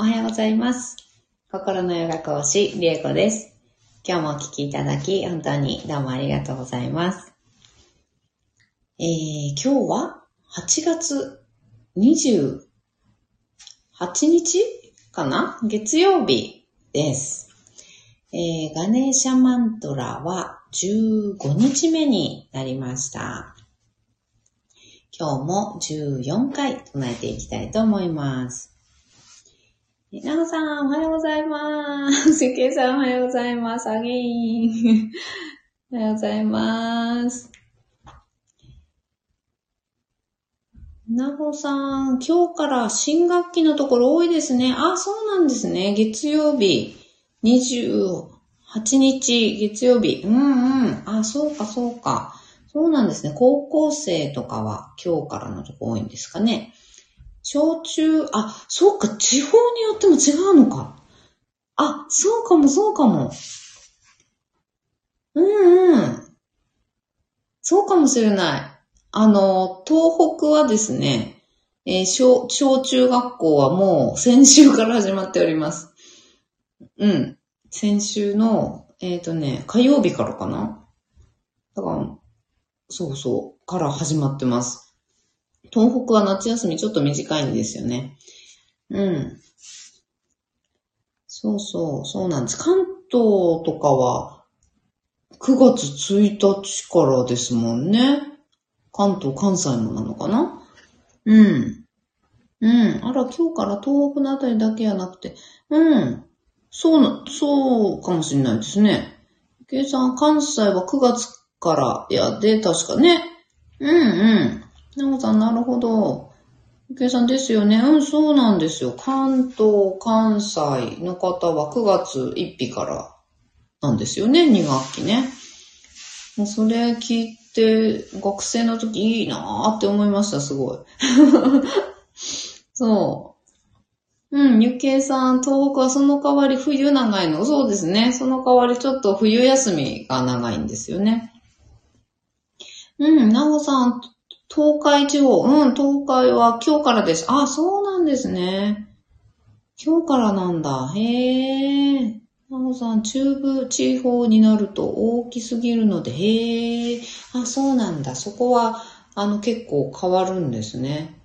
おはようございます。心のヨガ講師、りえこです。今日もお聞きいただき、本当にどうもありがとうございます。えー、今日は8月28日かな？月曜日です。えー、ガネーシャマントラは15日目になりました。今日も14回唱えていきたいと思います。なおさん、おはようございます。せけいさん、おはようございます。アゲイン。おはようございます。なほさん、今日から新学期のところ多いですね。あ、そうなんですね。月曜日、28日、月曜日。うんうん。あ、そうか、そうか。そうなんですね。高校生とかは今日からのとこ多いんですかね。小中、あ、そうか、地方によっても違うのか。あ、そうかも、そうかも。うんうん。そうかもしれない。あの、東北はですね、えー小、小中学校はもう先週から始まっております。うん。先週の、えっ、とね、火曜日からかなだから、そうそう、から始まってます。東北は夏休みちょっと短いんですよね。うん。そうそう、そうなんです。関東とかは9月1日からですもんね。関東、関西もなのかな？うん。うん。あら、今日から東北のあたりだけじゃなくて、うん。そうな、そうかもしれないですね。計算、関西は9月からやで、確かね。うんうん。なおさん、なるほど。計算ですよね。うん、そうなんですよ。関東、関西の方は9月1日からなんですよね、2学期ね。もうそれ聞いて、学生の時いいなーって思いました、すごい。そう。うん、ゆけいさん、東北はその代わり冬長いの。そうですね。その代わりちょっと冬休みが長いんですよね。うん、なおさん、東海地方、うん、東海は今日からです。あ、そうなんですね。今日からなんだ。へえ。なおさん、中部地方になると大きすぎるので、へえ。あ、そうなんだ。そこは、あの、結構変わるんですね。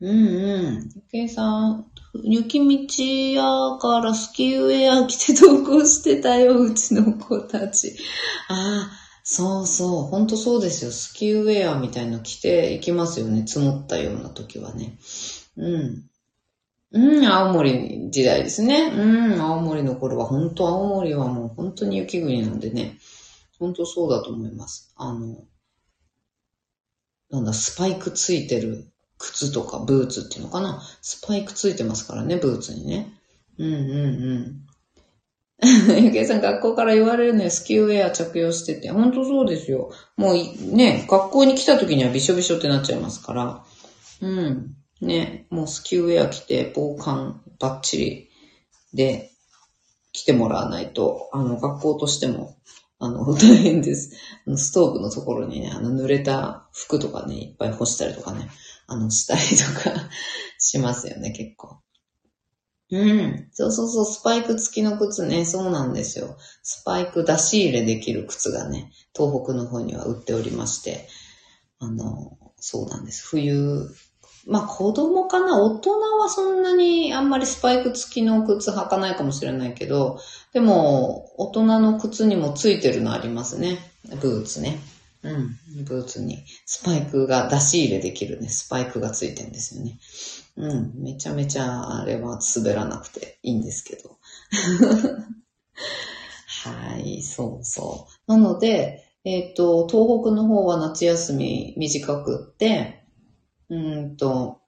うんうん。ゆけいさん、雪道やからスキーウェア着て登校してたよ、うちの子たち。ああ、そうそう、ほんとそうですよ。スキーウェアみたいの着ていきますよね。積もったような時はね。うん。うん、青森時代ですね。うん、青森の頃は、本当青森はもう本当に雪国なんでね。本当そうだと思います。あの、なんだ、スパイクついてる靴とかブーツっていうのかな。スパイクついてますからね、ブーツにね。うんうんうん。ゆけいさん、学校から言われるね、スキーウェア着用してて。ほんとそうですよ。もうね、学校に来た時にはびしょびしょってなっちゃいますから。うん。ね、もうスキーウェア着て、防寒バッチリで来てもらわないと、あの、学校としても、あの、大変です。あのストーブのところにね、あの、濡れた服とかね、いっぱい干したりとかね、あの、したりとか しますよね、結構。うん。そうそうそう、スパイク付きの靴ね、そうなんですよ。スパイク出し入れできる靴がね、東北の方には売っておりまして、あの、そうなんです。冬、まあ子供かな大人はそんなにあんまりスパイク付きの靴履かないかもしれないけど、でも、大人の靴にもついてるのありますね。ブーツね。うん。ブーツにスパイクが出し入れできるね、スパイクがついてるんですよね。うん。めちゃめちゃあれは滑らなくていいんですけど。はい、そうそう。なので、えっ、と、東北の方は夏休み短くって、うんと、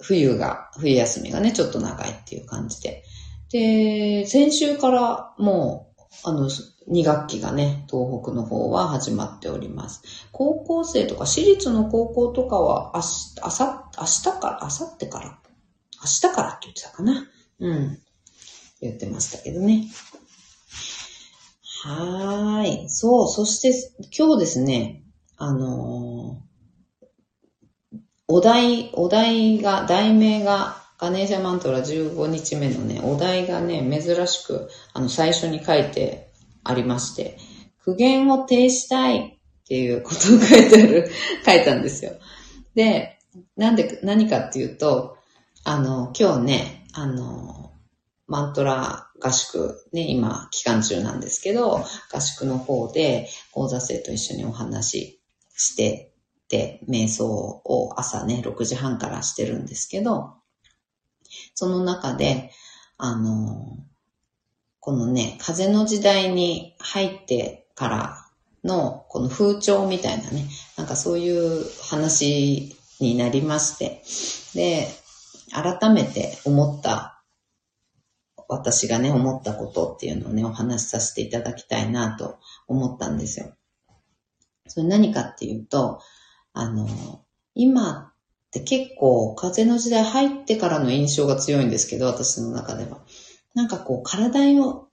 冬が、冬休みがね、ちょっと長いっていう感じで。で、先週からもう、あの、2学期がね、東北の方は始まっております。高校生とか、私立の高校とかは、あし、あさ、明日から、あさってから、明日からって言ってたかな？うん。言ってましたけどね。はーい。そう、そして今日ですね、あのーお題、お題が、題名がガネーシャマントラ15日目のね、お題がね、珍しく、あの、最初に書いてありまして、苦言を呈したいっていうことを書いてある、書いたんですよ。で、なんで、何かっていうと、あの、今日ね、あの、マントラ合宿、ね、今、期間中なんですけど、合宿の方で、講座生と一緒にお話ししてて、瞑想を朝ね、6時半からしてるんですけど、その中で、あの、このね、風の時代に入ってからの、この風潮みたいなね、なんかそういう話になりまして、で、改めて思った、私がね、思ったことっていうのをね、お話しさせていただきたいなと思ったんですよ。それ何かっていうと、あの、今って結構風の時代入ってからの印象が強いんですけど、私の中では。なんかこう体よ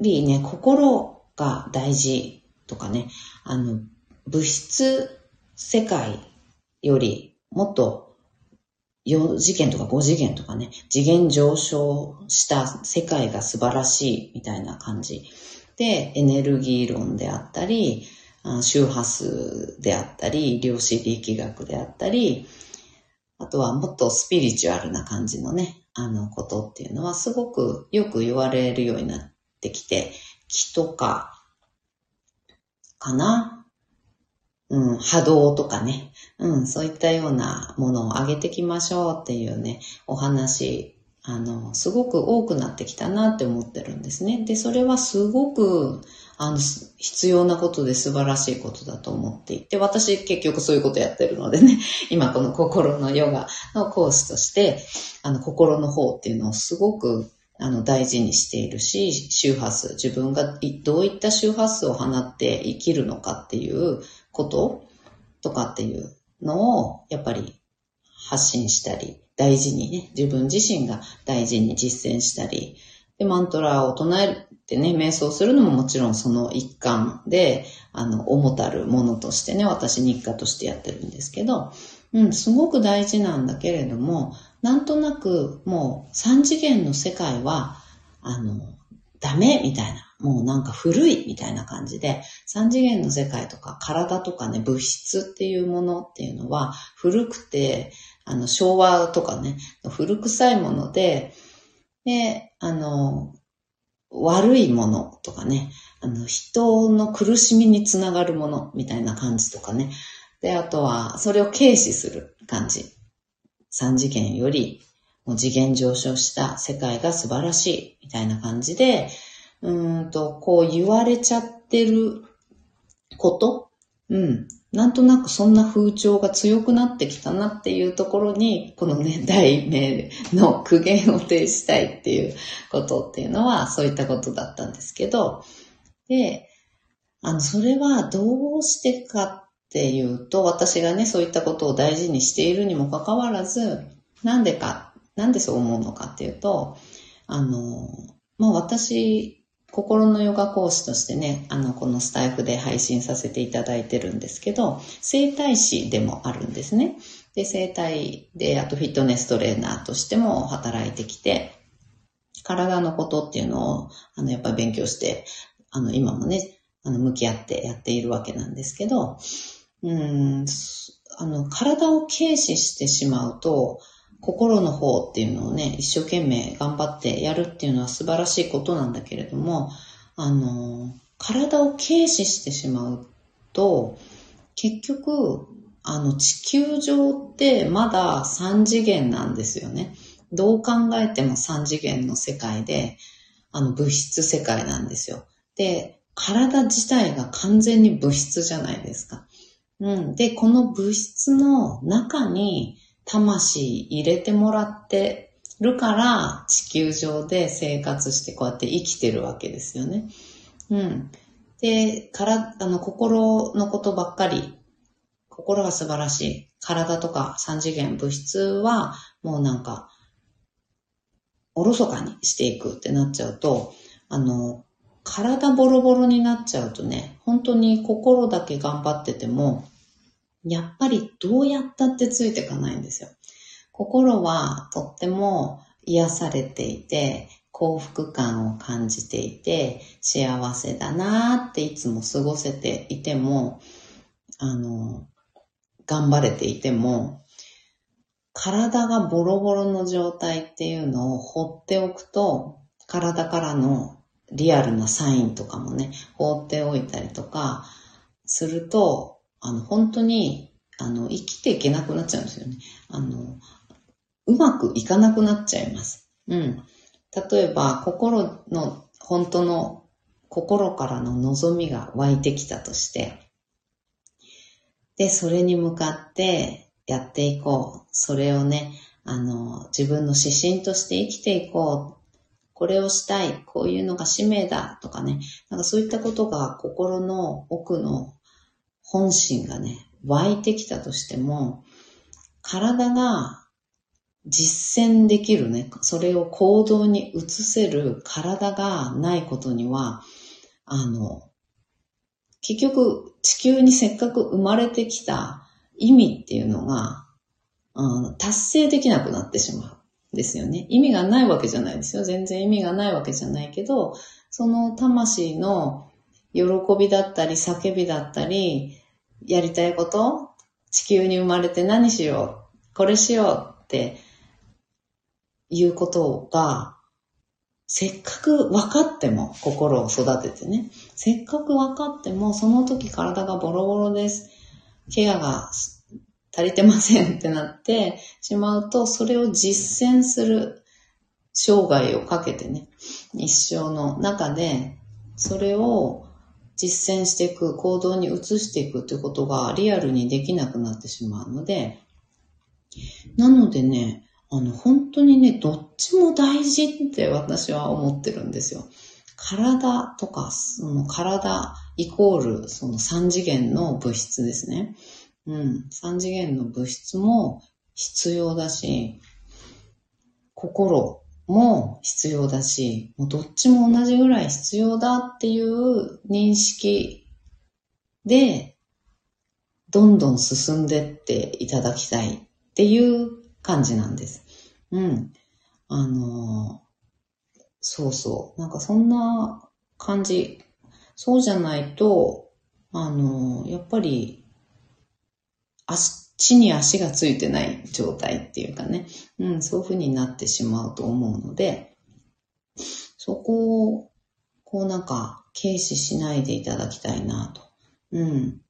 りね、心が大事とかね、あの、物質世界よりもっと4次元とか5次元とかね、次元上昇した世界が素晴らしいみたいな感じ。で、エネルギー論であったり、周波数であったり、量子力学であったり、あとはもっとスピリチュアルな感じのね、あのことっていうのはすごくよく言われるようになってきて、気とか、かな？うん、波動とかね、うん、そういったようなものを上げてきましょうっていうね、お話、あの、すごく多くなってきたなって思ってるんですね。で、それはすごく、あの、必要なことで素晴らしいことだと思っていて、私結局そういうことやってるのでね、今この心のヨガの講師として、あの、心の方っていうのをすごくあの、大事にしているし、周波数、自分がどういった周波数を放って生きるのかっていうこととかっていうのを、やっぱり発信したり、大事にね、自分自身が大事に実践したり、で、マントラを唱えるてね、瞑想するのももちろんその一環で、あの、重たるものとしてね、私日課としてやってるんですけど、うん、すごく大事なんだけれども、なんとなくもう三次元の世界は、あの、ダメみたいな。もうなんか古いみたいな感じで、三次元の世界とか体とかね、物質っていうものっていうのは古くて、あの、昭和とかね、古臭いもので、で、あの、悪いものとかね、あの、人の苦しみにつながるものみたいな感じとかね。で、あとは、それを軽視する感じ。三次元より、もう次元上昇した世界が素晴らしいみたいな感じで、うんと、こう言われちゃってることうん。なんとなくそんな風潮が強くなってきたなっていうところに、このね、題名の苦言を呈したいっていうことっていうのは、そういったことだったんですけど、で、あの、それはどうしてかっていうと、私がね、そういったことを大事にしているにもかかわらず、なんでか、なんでそう思うのかっていうと、あの、まあ、私心のヨガ講師としてね、あの、このスタイフで配信させていただいてるんですけど、整体師でもあるんですね。で、整体で、あとフィットネストレーナーとしても働いてきて、体のことっていうのを、あの、やっぱり勉強して、あの、今もね、あの、向き合ってやっているわけなんですけど、うん、あの、体を軽視してしまうと、心の方っていうのをね、一生懸命頑張ってやるっていうのは素晴らしいことなんだけれども、あの、体を軽視してしまうと、結局、あの、地球上ってまだ3次元なんですよね。どう考えても3次元の世界で、あの、物質世界なんですよ。で、体自体が完全に物質じゃないですか。うん。で、この物質の中に、魂入れてもらってるから地球上で生活してこうやって生きてるわけですよね。うん。で、から、あの、心のことばっかり、心が素晴らしい。体とか三次元物質はもうなんか、おろそかにしていくってなっちゃうと、あの、体ボロボロになっちゃうとね、本当に心だけ頑張ってても、やっぱりどうやったってついていかないんですよ。心はとっても癒されていて、幸福感を感じていて、幸せだなっていつも過ごせていても、あの、頑張れていても、体がボロボロの状態っていうのを放っておくと、体からのリアルなサインとかもね、放っておいたりとかすると、あの、本当に、あの、生きていけなくなっちゃうんですよね。あの、うまくいかなくなっちゃいます。うん。例えば、心の、本当の、心からの望みが湧いてきたとして、で、それに向かってやっていこう。それをね、あの、自分の指針として生きていこう。これをしたい。こういうのが使命だ。とかね。なんかそういったことが心の奥の本心がね、湧いてきたとしても、体が実践できるね、それを行動に移せる体がないことには、あの、結局地球にせっかく生まれてきた意味っていうのが、うん、達成できなくなってしまう。ですよね。意味がないわけじゃないですよ。全然意味がないわけじゃないけど、その魂の喜びだったり叫びだったり、やりたいこと地球に生まれて何しようこれしようっていうことが、せっかく分かっても、心を育ててね、せっかく分かっても、その時体がボロボロです。ケアが足りてませんってなってしまうと、それを実践する生涯をかけてね、一生の中で、それを実践していく、行動に移していくってことがリアルにできなくなってしまうので、なのでね、あの、本当にね、どっちも大事って私は思ってるんですよ。体とか、その体イコールその三次元の物質ですね。うん。三次元の物質も必要だし、心も必要だし、もうどっちも同じぐらい必要だっていう認識で、どんどん進んでっていただきたいっていう感じなんです。うん。あのそうそう。なんかそんな感じ。そうじゃないと、あのやっぱり、足、地に足がついてない状態っていうかね。うん、そういう風になってしまうと思うので、そこを、こうなんか、軽視しないでいただきたいなと、うん、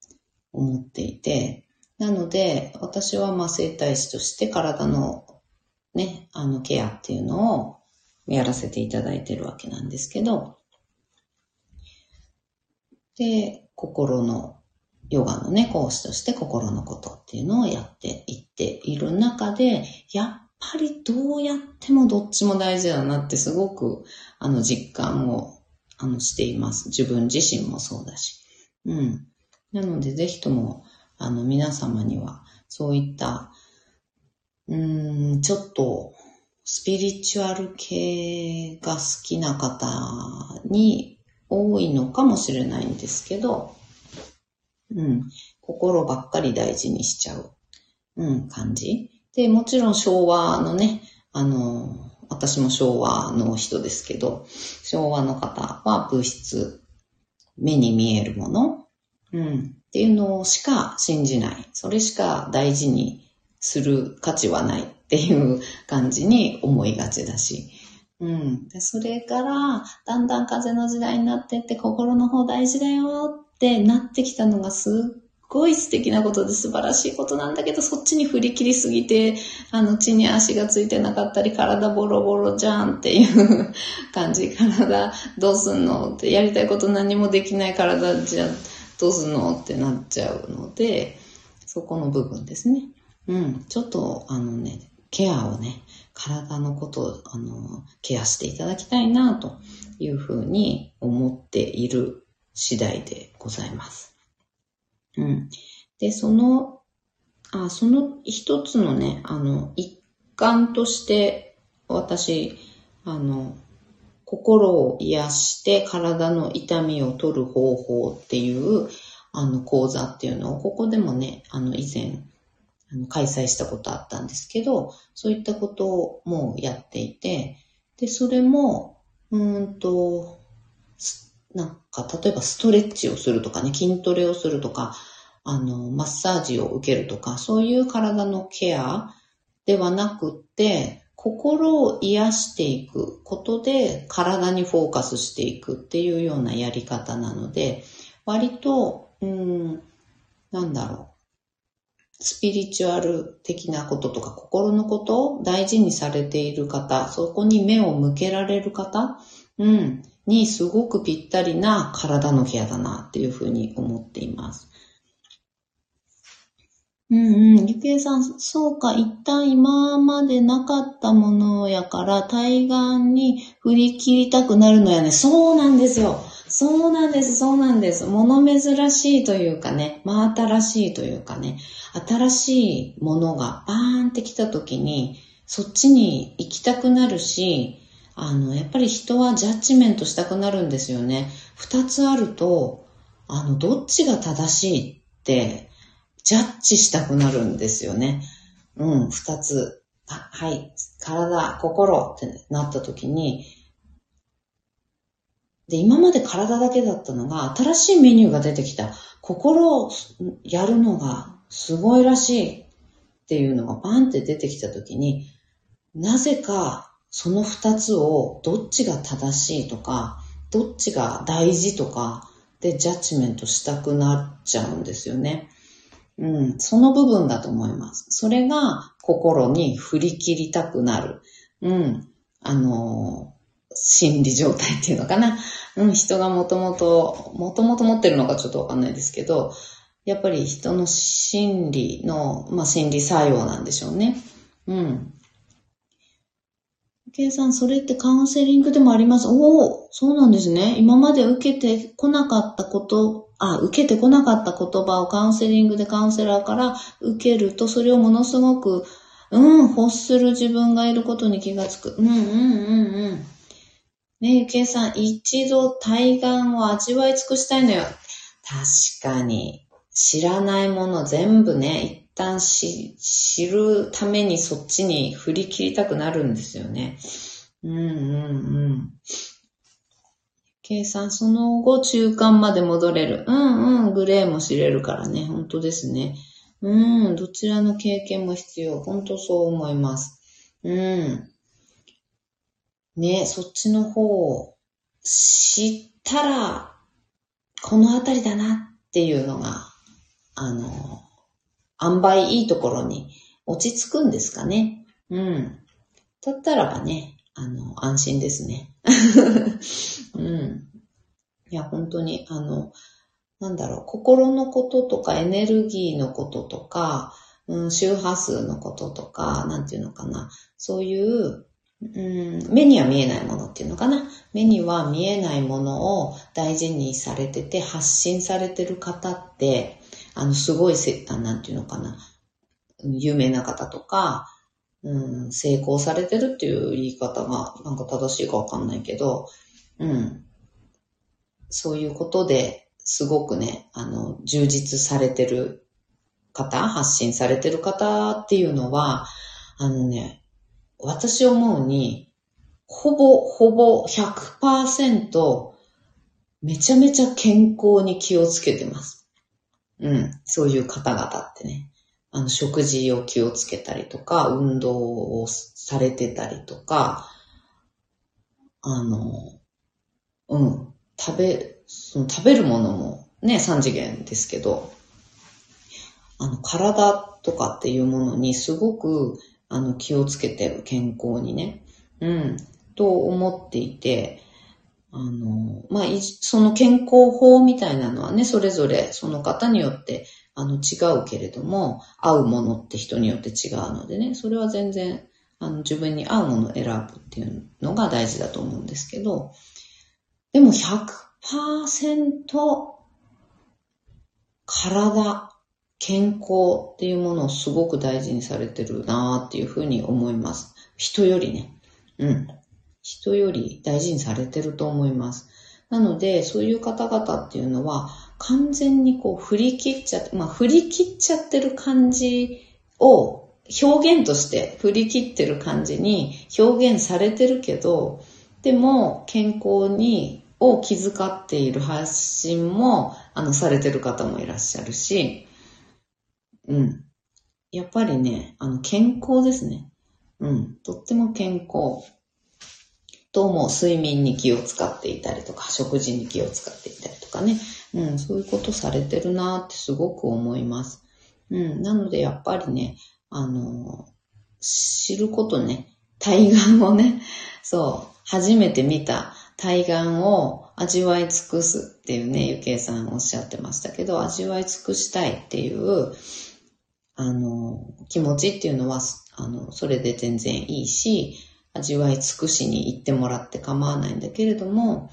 思っていて、なので、私はまあ生体師として体のね、あのケアっていうのをやらせていただいてるわけなんですけど、で、心の、ヨガのね、講師として心のことっていうのをやっていっている中で、やっぱりどうやってもどっちも大事だなってすごく、あの、実感を、あの、しています。自分自身もそうだし。うん。なので、ぜひとも、あの、皆様には、そういったうん、ちょっと、スピリチュアル系が好きな方に多いのかもしれないんですけど、うん、心ばっかり大事にしちゃう、うん、感じ。で、もちろん昭和のね、あの、私も昭和の人ですけど、昭和の方は物質、目に見えるもの、うん、っていうのしか信じない。それしか大事にする価値はないっていう感じに思いがちだし。うん。でそれから、だんだん風の時代になってって心の方大事だよってなってきたのがすっごい素敵なことで素晴らしいことなんだけど、そっちに振り切りすぎて、あの、地に足がついてなかったり、体ボロボロじゃんっていう感じ。体どうすんのって、やりたいこと何もできない体じゃどうすんのってなっちゃうので、そこの部分ですね。うん、ちょっと、あのね、ケアをね、体のことを、あの、ケアしていただきたいな、というふうに思っている次第でございます。うん。で、その、あ、その一つのね、あの、一環として、私、あの、心を癒して体の痛みを取る方法っていう、あの、講座っていうのを、ここでもね、あの、以前、あの開催したことあったんですけど、そういったことをもうやっていて、で、それも、うんと、なんか、例えばストレッチをするとかね、筋トレをするとか、あの、マッサージを受けるとか、そういう体のケアではなくって、心を癒していくことで体にフォーカスしていくっていうようなやり方なので、割と、うん、なんだろう。スピリチュアル的なこととか心のことを大事にされている方、そこに目を向けられる方、うん、にすごくぴったりな体のケアだなっていうふうに思っています。うんうん。ゆきえさん、そうか、一旦今までなかったものやから、対岸に振り切りたくなるのやね。そうなんですよ。そうなんです、そうなんです。物珍しいというかね、真新しいというかね、新しいものがバーンってきた時に、そっちに行きたくなるし、あの、やっぱり人はジャッジメントしたくなるんですよね。二つあると、あの、どっちが正しいって、ジャッジしたくなるんですよね。うん、二つ。あ、はい、体、心ってなった時に、で、今まで体だけだったのが、新しいメニューが出てきた。心をやるのがすごいらしいっていうのがバンって出てきた時に、なぜかその二つをどっちが正しいとか、どっちが大事とかでジャッジメントしたくなっちゃうんですよね。うん、その部分だと思います。それが心に振り切りたくなる。うん、あのー、心理状態っていうのかな。うん、人がもともと、もともと持ってるのかちょっとわかんないですけど、やっぱり人の心理の、まあ、心理作用なんでしょうね。うん。計算、それってカウンセリングでもあります。おお、そうなんですね。今まで受けてこなかったことあ、受けてこなかった言葉をカウンセリングでカウンセラーから受けると、それをものすごく、うん、欲する自分がいることに気がつく。うん、うん、うん、うん。ねゆけいさん、一度対岸を味わい尽くしたいのよ。確かに。知らないもの全部ね、一旦知るためにそっちに振り切りたくなるんですよね。うんうんうん。計算、その後中間まで戻れる。うんうん、グレーも知れるからね。本当ですね。うん、どちらの経験も必要。本当そう思います。うん。ね、そっちの方を知ったら、このあたりだなっていうのが、あの、塩梅いいところに落ち着くんですかね。うん。だったらばね、あの、安心ですね。うん。いや、本当に、あの、なんだろう、心のこととかエネルギーのこととか、うん、周波数のこととか、なんていうのかな。そういう、うん、目には見えないものっていうのかな。目には見えないものを大事にされてて、発信されてる方って、あの、すごいせ、なんていうのかな。有名な方とか、うん、成功されてるっていう言い方がなんか正しいかわかんないけど、うん。そういうことですごくね、あの、充実されてる方、発信されてる方っていうのは、あのね、私思うに、ほぼほぼ100%めちゃめちゃ健康に気をつけてます。うん。そういう方々ってね。あの、食事を気をつけたりとか、運動をされてたりとか、あの、うん、食べ、その食べるものもね、三次元ですけど、あの、体とかっていうものにすごく、あの、気をつけてる健康にね、うん、と思っていて、あの、まあ、その健康法みたいなのはね、それぞれその方によってあの、違うけれども、合うものって人によって違うのでね、それは全然、あの、自分に合うものを選ぶっていうのが大事だと思うんですけど、でも100%体、健康っていうものをすごく大事にされてるなっていうふうに思います。人よりね。うん。人より大事にされてると思います。なので、そういう方々っていうのは、完全にこう振り切っちゃって、まあ振り切っちゃってる感じを表現として振り切ってる感じに表現されてるけど、でも健康に、を気遣っている発信も、あの、されてる方もいらっしゃるし、うん。やっぱりね、あの、健康ですね。うん。とっても健康。とも睡眠に気を使っていたりとか、食事に気を使っていたりとかね。うん、そういうことされてるなってすごく思います。うん、なのでやっぱりね、あの、知ることね、対岸をね、そう、初めて見た対岸を味わい尽くすっていうね、ゆけいさんおっしゃってましたけど、味わい尽くしたいっていう、あの、気持ちっていうのは、あの、それで全然いいし、味わい尽くしに行ってもらって構わないんだけれども、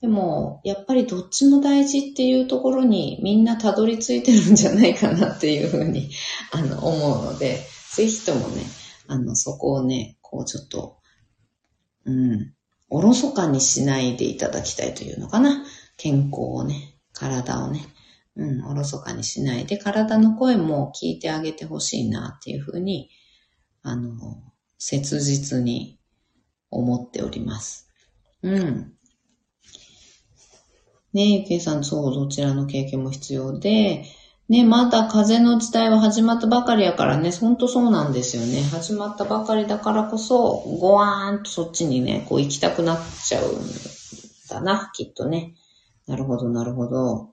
でも、やっぱりどっちも大事っていうところにみんなたどり着いてるんじゃないかなっていうふうに、あの、思うので、ぜひともね、あの、そこをね、こうちょっと、うん、おろそかにしないでいただきたいというのかな。健康をね、体をね、うん、おろそかにしないで、体の声も聞いてあげてほしいなっていうふうに、あの、切実に思っております。うん。ねゆけいさん、そう、どちらの経験も必要で、ね、まだ風の時代は始まったばかりやからね、ほんとそうなんですよね。始まったばかりだからこそ、ごわーんとそっちにね、こう行きたくなっちゃうんだな、きっとね。なるほど、なるほど。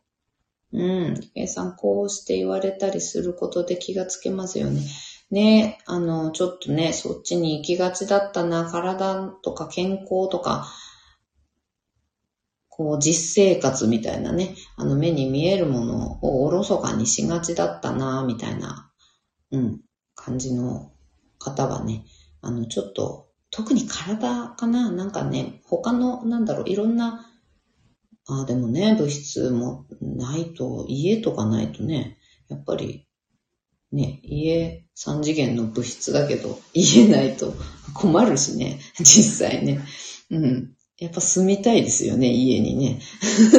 うん。ゆけいさん、こうして言われたりすることで気がつけますよね。ね、あの、ちょっとね、そっちに行きがちだったな、体とか健康とか、こう、実生活みたいなね、あの、目に見えるものをおろそかにしがちだったな、みたいな、うん、感じの方はね、あの、ちょっと、特に体かななんかね、他の、なんだろう、いろんな、ああ、でもね、物質もないと、家とかないとね、やっぱりね、家3次元の物質だけど、家ないと困るしね、実際ね。うん。やっぱ住みたいですよね、家にね。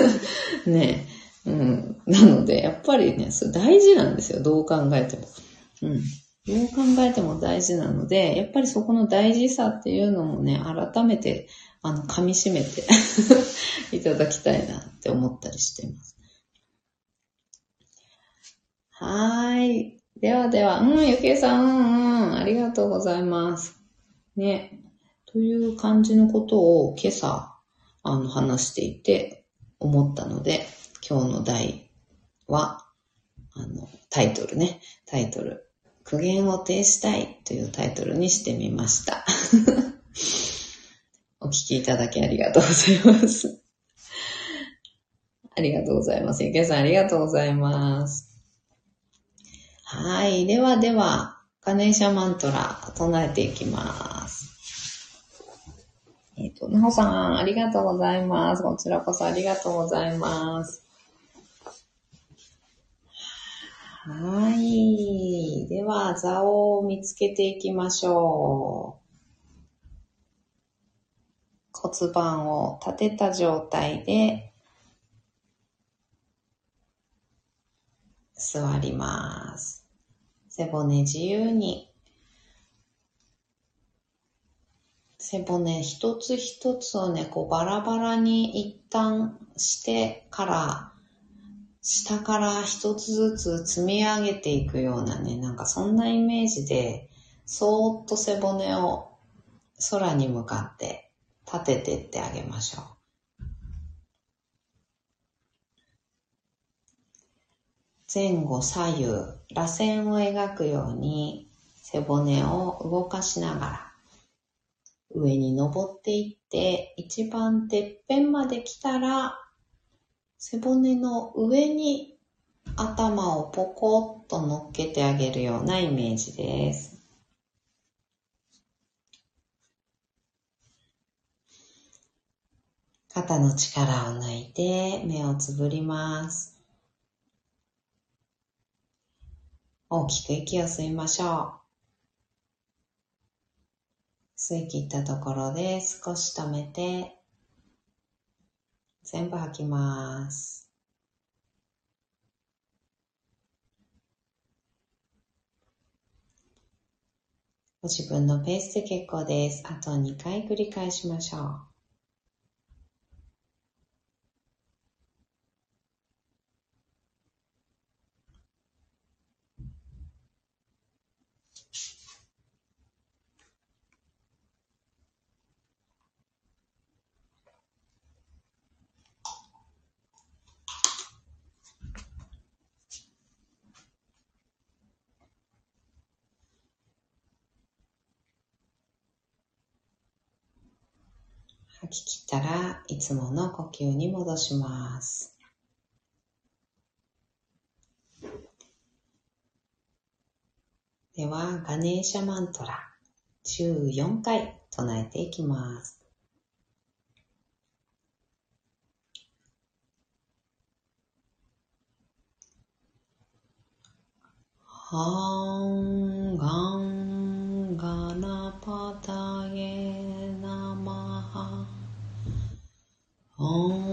ねうん。なので、やっぱりね、それ大事なんですよ、どう考えても。うん。どう考えても大事なので、やっぱりそこの大事さっていうのもね、改めて、あの、噛み締めて いただきたいなって思ったりしています。はーい。ではでは、うん、ゆきえさん、うん、うん、ありがとうございます。ね。という感じのことを今朝、あの、話していて思ったので、今日の題は、あの、タイトルね、タイトル、苦言を呈したいというタイトルにしてみました。お聞きいただきありがとうございます。ありがとうございます。ゆけさんありがとうございます。はい。ではでは、ガネーシャマントラ唱えていきます。えっ、ー、と、なほさん、ありがとうございます。こちらこそありがとうございます。はい。では、座を見つけていきましょう。骨盤を立てた状態で座ります。背骨自由に。背骨一つ一つをね、こうバラバラに一旦してから、下から一つずつ積み上げていくようなね、なんかそんなイメージで、そーっと背骨を空に向かって立ててってあげましょう。前後左右、螺旋を描くように背骨を動かしながら上に登っていって一番てっぺんまで来たら背骨の上に頭をポコッと乗っけてあげるようなイメージです。肩の力を抜いて目をつぶります。大きく息を吸いましょう。吸い切ったところで少し止めて、全部吐きます。ご自分のペースで結構です。あと2回繰り返しましょう。たらいつもの呼吸に戻します。では、ガネーシャマントラ14回唱えていきます。ハンガンガナパタゲ Om.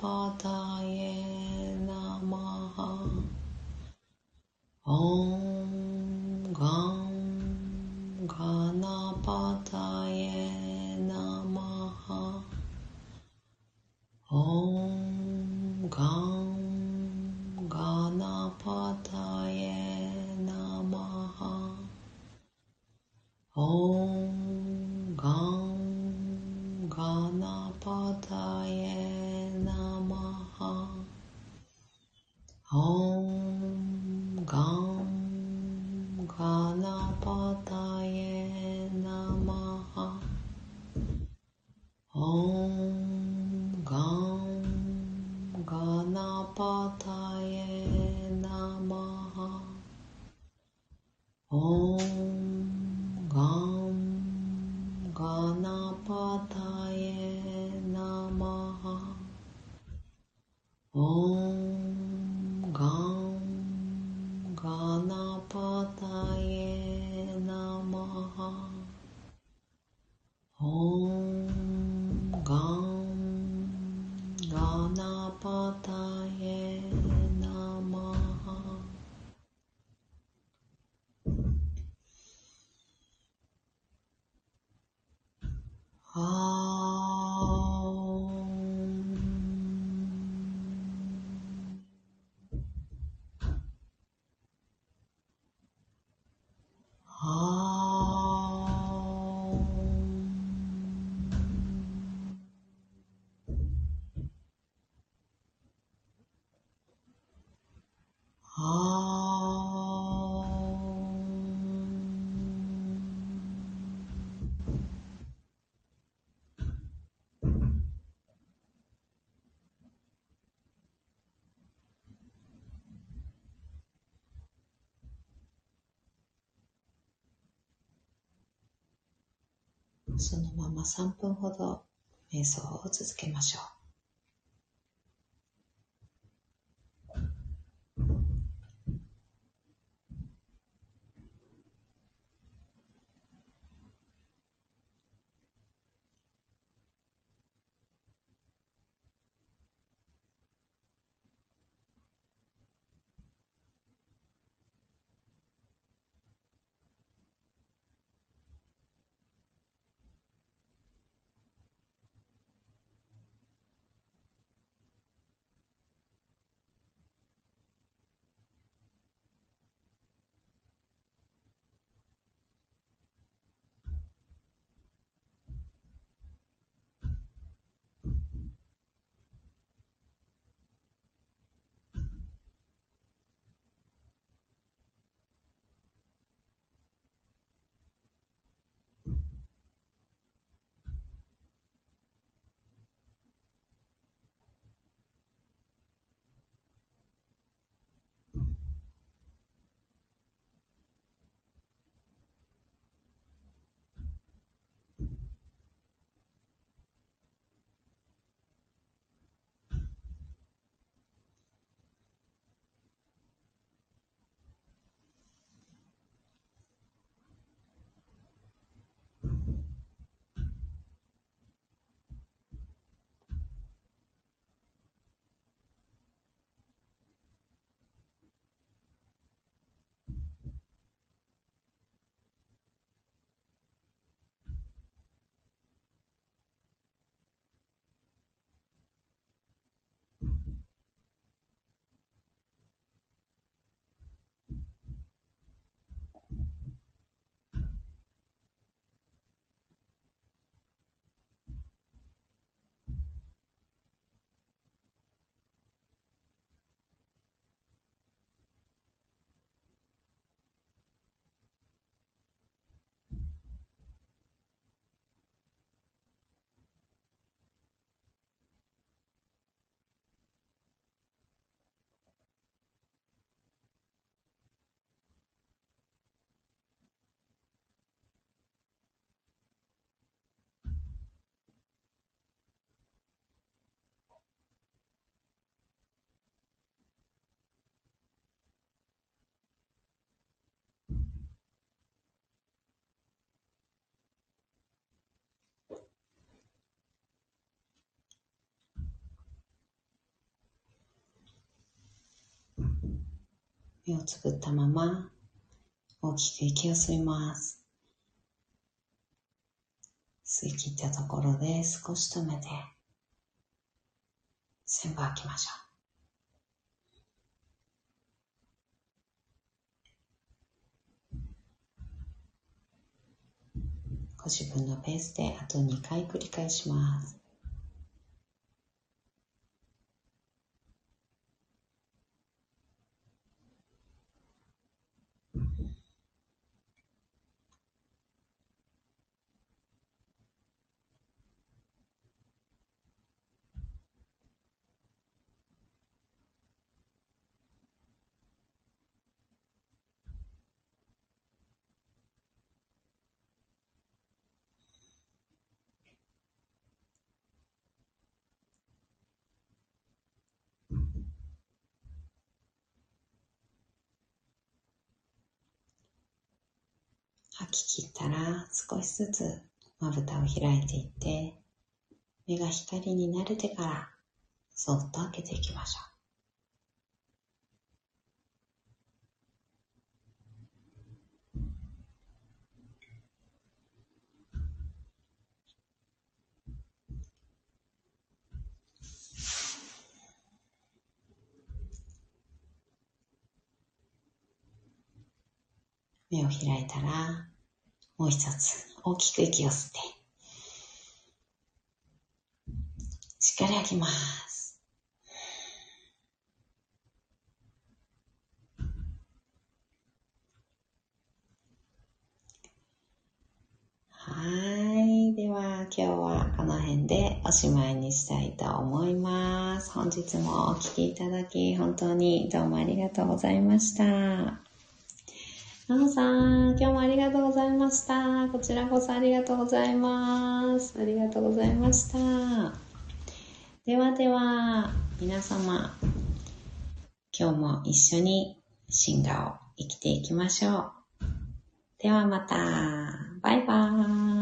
पदाय नमः ॐ そのまま3分ほど瞑想を続けましょう。目をつぶったまま大きく息を吸います。吸い切ったところで少し止めて全部吐きましょう。ご自分のペースであと2回繰り返します。吐き切ったら少しずつまぶたを開いていって目が光に慣れてからそっと開けていきましょう。目を開いたらもう一つ大きく息を吸ってしっかり吐きます。はい。では、今日はこの辺でおしまいにしたいと思います。本日もお聴きいただき、本当にどうもありがとうございました。なおさん、今日もありがとうございました。こちらこそありがとうございます。ありがとうございました。ではでは、皆様、今日も一緒に進化を生きていきましょう。ではまた。バイバーイ。